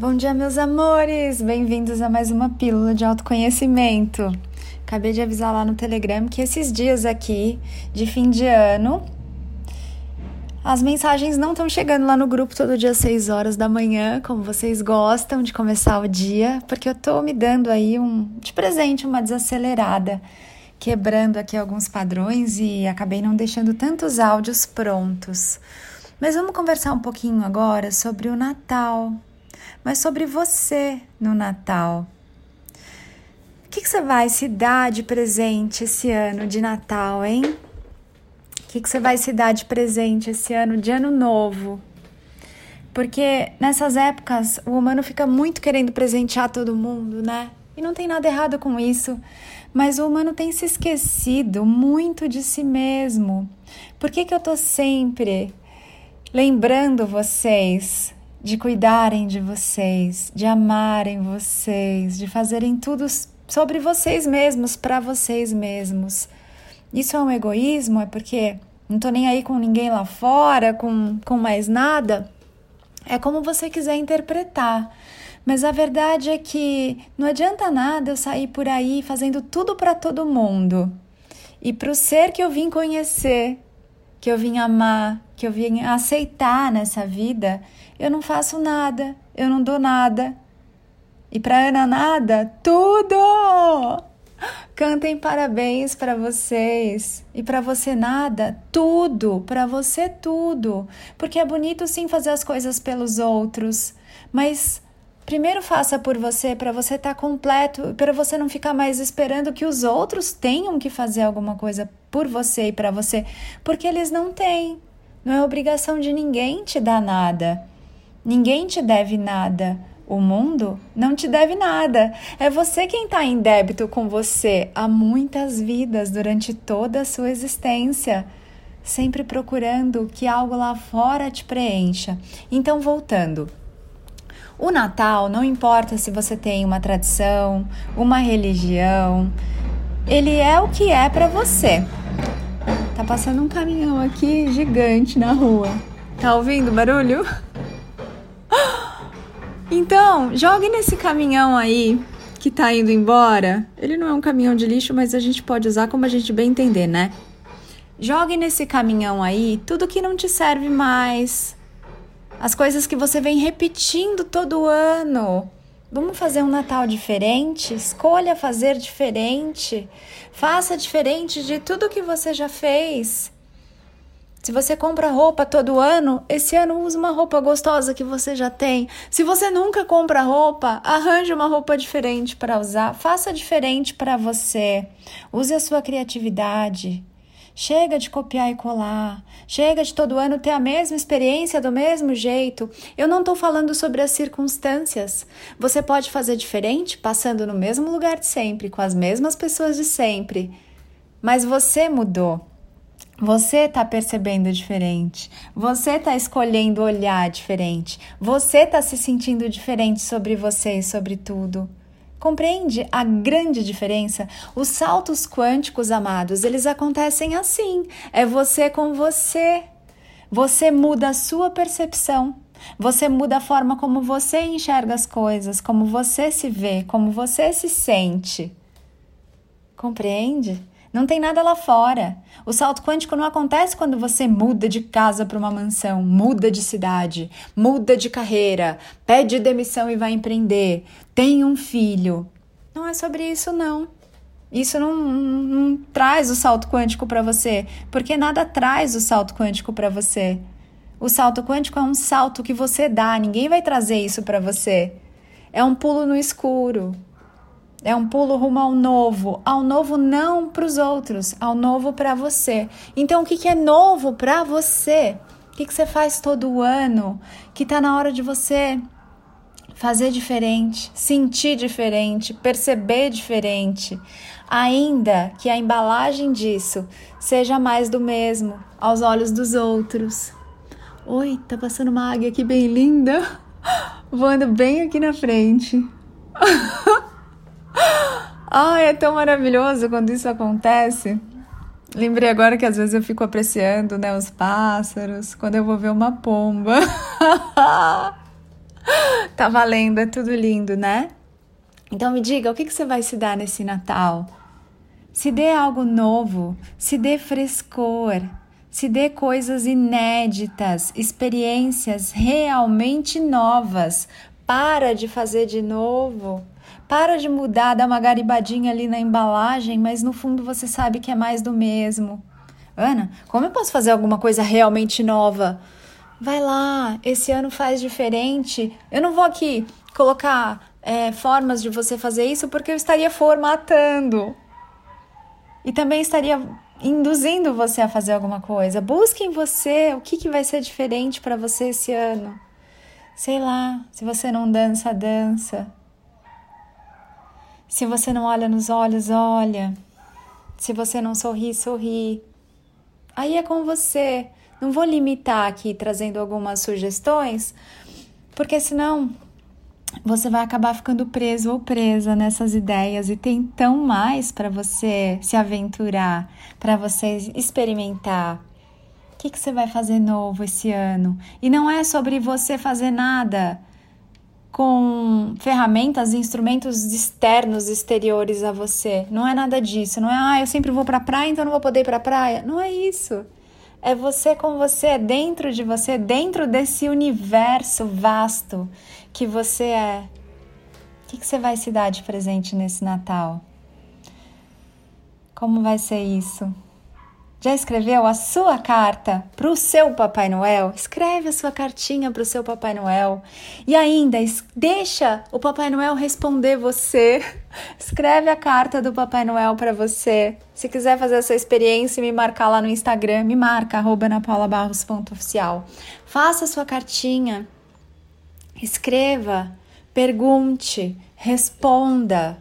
Bom dia, meus amores! Bem-vindos a mais uma pílula de autoconhecimento. Acabei de avisar lá no Telegram que esses dias aqui de fim de ano, as mensagens não estão chegando lá no grupo todo dia às 6 horas da manhã, como vocês gostam de começar o dia, porque eu tô me dando aí um de presente uma desacelerada, quebrando aqui alguns padrões e acabei não deixando tantos áudios prontos. Mas vamos conversar um pouquinho agora sobre o Natal, mas sobre você no Natal. O que, que você vai se dar de presente esse ano de Natal, hein? O que, que você vai se dar de presente esse ano de Ano Novo? Porque nessas épocas o humano fica muito querendo presentear todo mundo, né? E não tem nada errado com isso. Mas o humano tem se esquecido muito de si mesmo. Por que, que eu tô sempre lembrando vocês de cuidarem de vocês, de amarem vocês, de fazerem tudo sobre vocês mesmos, para vocês mesmos. Isso é um egoísmo? É porque não tô nem aí com ninguém lá fora, com, com mais nada? É como você quiser interpretar. Mas a verdade é que não adianta nada eu sair por aí fazendo tudo para todo mundo. E para o ser que eu vim conhecer, que eu vim amar, que eu vim aceitar nessa vida, eu não faço nada, eu não dou nada. E para Ana nada, tudo! Cantem parabéns para vocês. E para você nada, tudo, para você tudo. Porque é bonito sim fazer as coisas pelos outros, mas primeiro faça por você para você estar tá completo, para você não ficar mais esperando que os outros tenham que fazer alguma coisa por você e para você, porque eles não têm. Não é obrigação de ninguém te dar nada. Ninguém te deve nada. O mundo não te deve nada. É você quem está em débito com você há muitas vidas durante toda a sua existência, sempre procurando que algo lá fora te preencha. Então, voltando. O Natal, não importa se você tem uma tradição, uma religião, ele é o que é para você. Tá passando um caminhão aqui gigante na rua. Tá ouvindo o barulho? Então, jogue nesse caminhão aí que tá indo embora. Ele não é um caminhão de lixo, mas a gente pode usar como a gente bem entender, né? Jogue nesse caminhão aí tudo que não te serve mais. As coisas que você vem repetindo todo ano. Vamos fazer um Natal diferente? Escolha fazer diferente. Faça diferente de tudo que você já fez. Se você compra roupa todo ano, esse ano use uma roupa gostosa que você já tem. Se você nunca compra roupa, arranje uma roupa diferente para usar. Faça diferente para você. Use a sua criatividade. Chega de copiar e colar. Chega de todo ano ter a mesma experiência do mesmo jeito. Eu não estou falando sobre as circunstâncias. Você pode fazer diferente passando no mesmo lugar de sempre, com as mesmas pessoas de sempre. Mas você mudou. Você está percebendo diferente, você está escolhendo olhar diferente, você está se sentindo diferente sobre você e sobre tudo. Compreende a grande diferença? Os saltos quânticos, amados, eles acontecem assim. É você com você. Você muda a sua percepção. Você muda a forma como você enxerga as coisas, como você se vê, como você se sente. Compreende? Não tem nada lá fora. O salto quântico não acontece quando você muda de casa para uma mansão, muda de cidade, muda de carreira, pede demissão e vai empreender, tem um filho. Não é sobre isso, não. Isso não, não, não traz o salto quântico para você, porque nada traz o salto quântico para você. O salto quântico é um salto que você dá, ninguém vai trazer isso para você. É um pulo no escuro, é um pulo rumo ao novo, ao novo não para os outros, ao novo para você. Então, o que, que é novo para você? O que, que você faz todo ano? Que está na hora de você fazer diferente, sentir diferente, perceber diferente, ainda que a embalagem disso seja mais do mesmo aos olhos dos outros. Oi, tá passando uma águia aqui bem linda, voando bem aqui na frente. Ai, é tão maravilhoso quando isso acontece. Lembrei agora que às vezes eu fico apreciando né, os pássaros, quando eu vou ver uma pomba. tá valendo, é tudo lindo, né? Então me diga, o que, que você vai se dar nesse Natal? Se dê algo novo, se dê frescor, se dê coisas inéditas, experiências realmente novas. Para de fazer de novo. Para de mudar, dar uma garibadinha ali na embalagem, mas no fundo você sabe que é mais do mesmo. Ana, como eu posso fazer alguma coisa realmente nova? Vai lá, esse ano faz diferente. Eu não vou aqui colocar é, formas de você fazer isso porque eu estaria formatando. E também estaria induzindo você a fazer alguma coisa. Busque em você o que, que vai ser diferente para você esse ano. Sei lá, se você não dança, dança. Se você não olha nos olhos, olha. Se você não sorri, sorri. Aí é com você. Não vou limitar aqui trazendo algumas sugestões, porque senão você vai acabar ficando preso ou presa nessas ideias e tem tão mais para você se aventurar, para você experimentar. O que, que você vai fazer novo esse ano? E não é sobre você fazer nada com ferramentas, instrumentos externos, exteriores a você. Não é nada disso. Não é, ah, eu sempre vou para praia, então não vou poder ir para praia. Não é isso. É você com você, é dentro de você, dentro desse universo vasto que você é. O que, que você vai se dar de presente nesse Natal? Como vai ser isso? Já escreveu a sua carta para o seu Papai Noel? Escreve a sua cartinha para o seu Papai Noel. E ainda, deixa o Papai Noel responder você. Escreve a carta do Papai Noel para você. Se quiser fazer essa experiência e me marcar lá no Instagram, me marca, napaulabarros.oficial. Faça a sua cartinha. Escreva, pergunte, responda.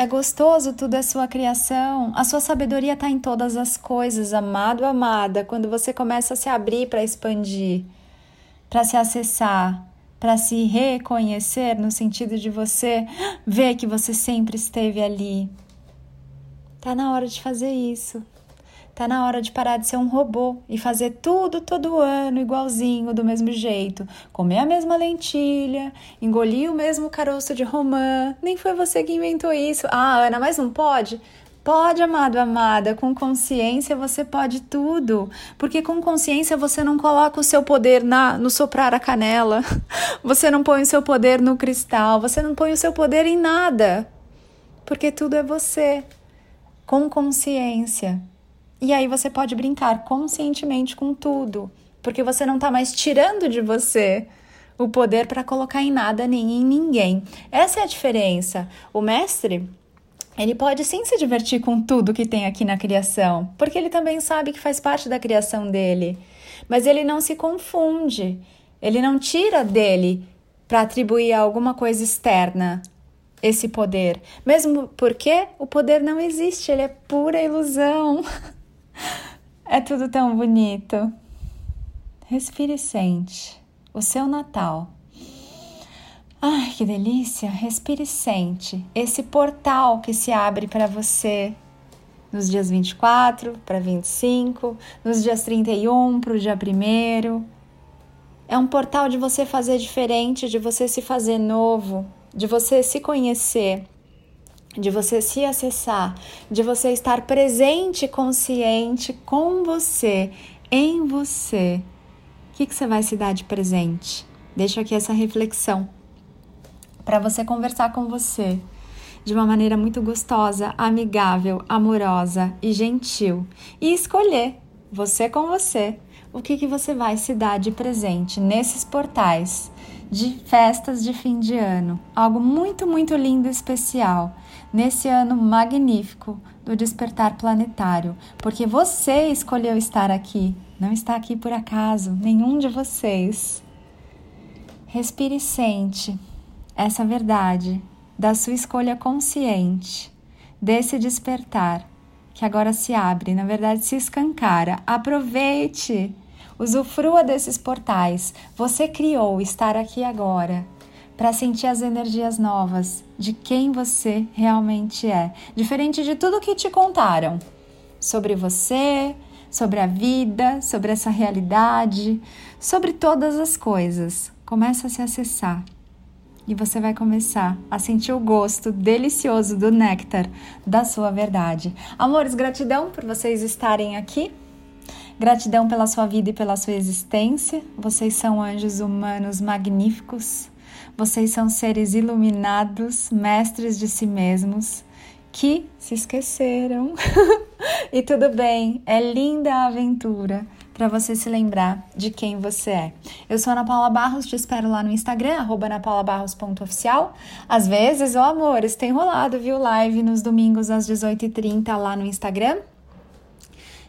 É gostoso, tudo é sua criação. A sua sabedoria está em todas as coisas, amado, amada. Quando você começa a se abrir para expandir, para se acessar, para se reconhecer, no sentido de você ver que você sempre esteve ali. Tá na hora de fazer isso. Tá na hora de parar de ser um robô e fazer tudo todo ano igualzinho, do mesmo jeito. Comer a mesma lentilha, engolir o mesmo caroço de romã. Nem foi você que inventou isso. Ah, Ana, mas não pode? Pode, amado, amada, com consciência você pode tudo, porque com consciência você não coloca o seu poder na, no soprar a canela, você não põe o seu poder no cristal, você não põe o seu poder em nada, porque tudo é você, com consciência. E aí você pode brincar conscientemente com tudo, porque você não está mais tirando de você o poder para colocar em nada nem em ninguém. Essa é a diferença. O mestre, ele pode sim se divertir com tudo que tem aqui na criação, porque ele também sabe que faz parte da criação dele. Mas ele não se confunde, ele não tira dele para atribuir a alguma coisa externa esse poder. Mesmo porque o poder não existe, ele é pura ilusão. É tudo tão bonito. Respire e sente o seu Natal. Ai, que delícia! Respire e sente esse portal que se abre para você nos dias 24 para 25, nos dias 31 para o dia 1. É um portal de você fazer diferente, de você se fazer novo, de você se conhecer de você se acessar, de você estar presente, consciente com você, em você. O que, que você vai se dar de presente? Deixo aqui essa reflexão para você conversar com você de uma maneira muito gostosa, amigável, amorosa e gentil e escolher você com você o que, que você vai se dar de presente nesses portais de festas de fim de ano. Algo muito, muito lindo e especial nesse ano magnífico do despertar planetário, porque você escolheu estar aqui, não está aqui por acaso, nenhum de vocês. Respire e sente essa verdade da sua escolha consciente, desse despertar que agora se abre, na verdade se escancara. Aproveite, usufrua desses portais. Você criou estar aqui agora para sentir as energias novas de quem você realmente é, diferente de tudo que te contaram sobre você, sobre a vida, sobre essa realidade, sobre todas as coisas. Começa a se acessar e você vai começar a sentir o gosto delicioso do néctar da sua verdade. Amores, gratidão por vocês estarem aqui. Gratidão pela sua vida e pela sua existência. Vocês são anjos humanos magníficos. Vocês são seres iluminados, mestres de si mesmos, que se esqueceram. e tudo bem, é linda a aventura para você se lembrar de quem você é. Eu sou Ana Paula Barros, te espero lá no Instagram, arroba anapaulabarros.oficial. Às vezes, ó amores, tem rolado, viu, live nos domingos às 18h30 lá no Instagram.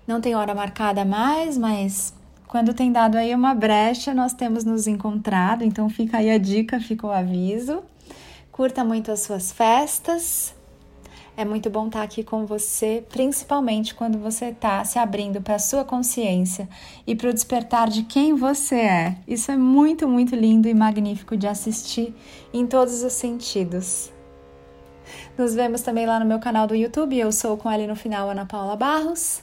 Não tem hora marcada mais, mas quando tem dado aí uma brecha, nós temos nos encontrado, então fica aí a dica, fica o aviso. Curta muito as suas festas, é muito bom estar aqui com você, principalmente quando você está se abrindo para a sua consciência e para o despertar de quem você é. Isso é muito, muito lindo e magnífico de assistir em todos os sentidos. Nos vemos também lá no meu canal do YouTube. Eu sou com ele no final, Ana Paula Barros.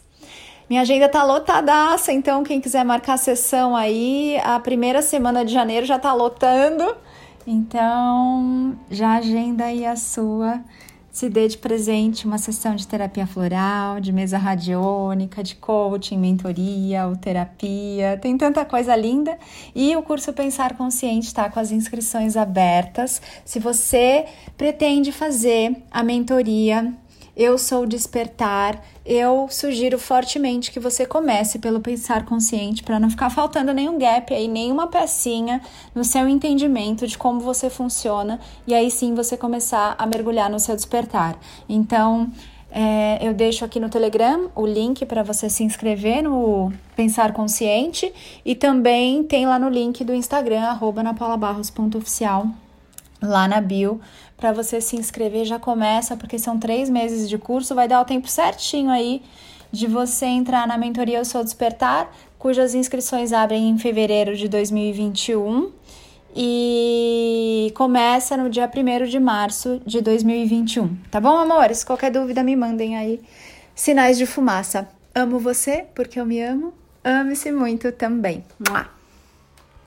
Minha agenda tá lotadaça, então quem quiser marcar sessão aí, a primeira semana de janeiro já tá lotando. Então, já agenda aí a sua se dê de presente uma sessão de terapia floral, de mesa radiônica, de coaching, mentoria, ou terapia. Tem tanta coisa linda. E o curso Pensar Consciente está com as inscrições abertas. Se você pretende fazer a mentoria eu sou o despertar, eu sugiro fortemente que você comece pelo pensar consciente para não ficar faltando nenhum gap aí, nenhuma pecinha no seu entendimento de como você funciona e aí sim você começar a mergulhar no seu despertar. Então, é, eu deixo aqui no Telegram o link para você se inscrever no Pensar Consciente e também tem lá no link do Instagram, arroba lá na bio para você se inscrever já começa, porque são três meses de curso, vai dar o tempo certinho aí de você entrar na mentoria Eu Sou Despertar, cujas inscrições abrem em fevereiro de 2021 e começa no dia 1 de março de 2021. Tá bom, amores? Qualquer dúvida me mandem aí sinais de fumaça. Amo você porque eu me amo. Ame-se muito também. Mua.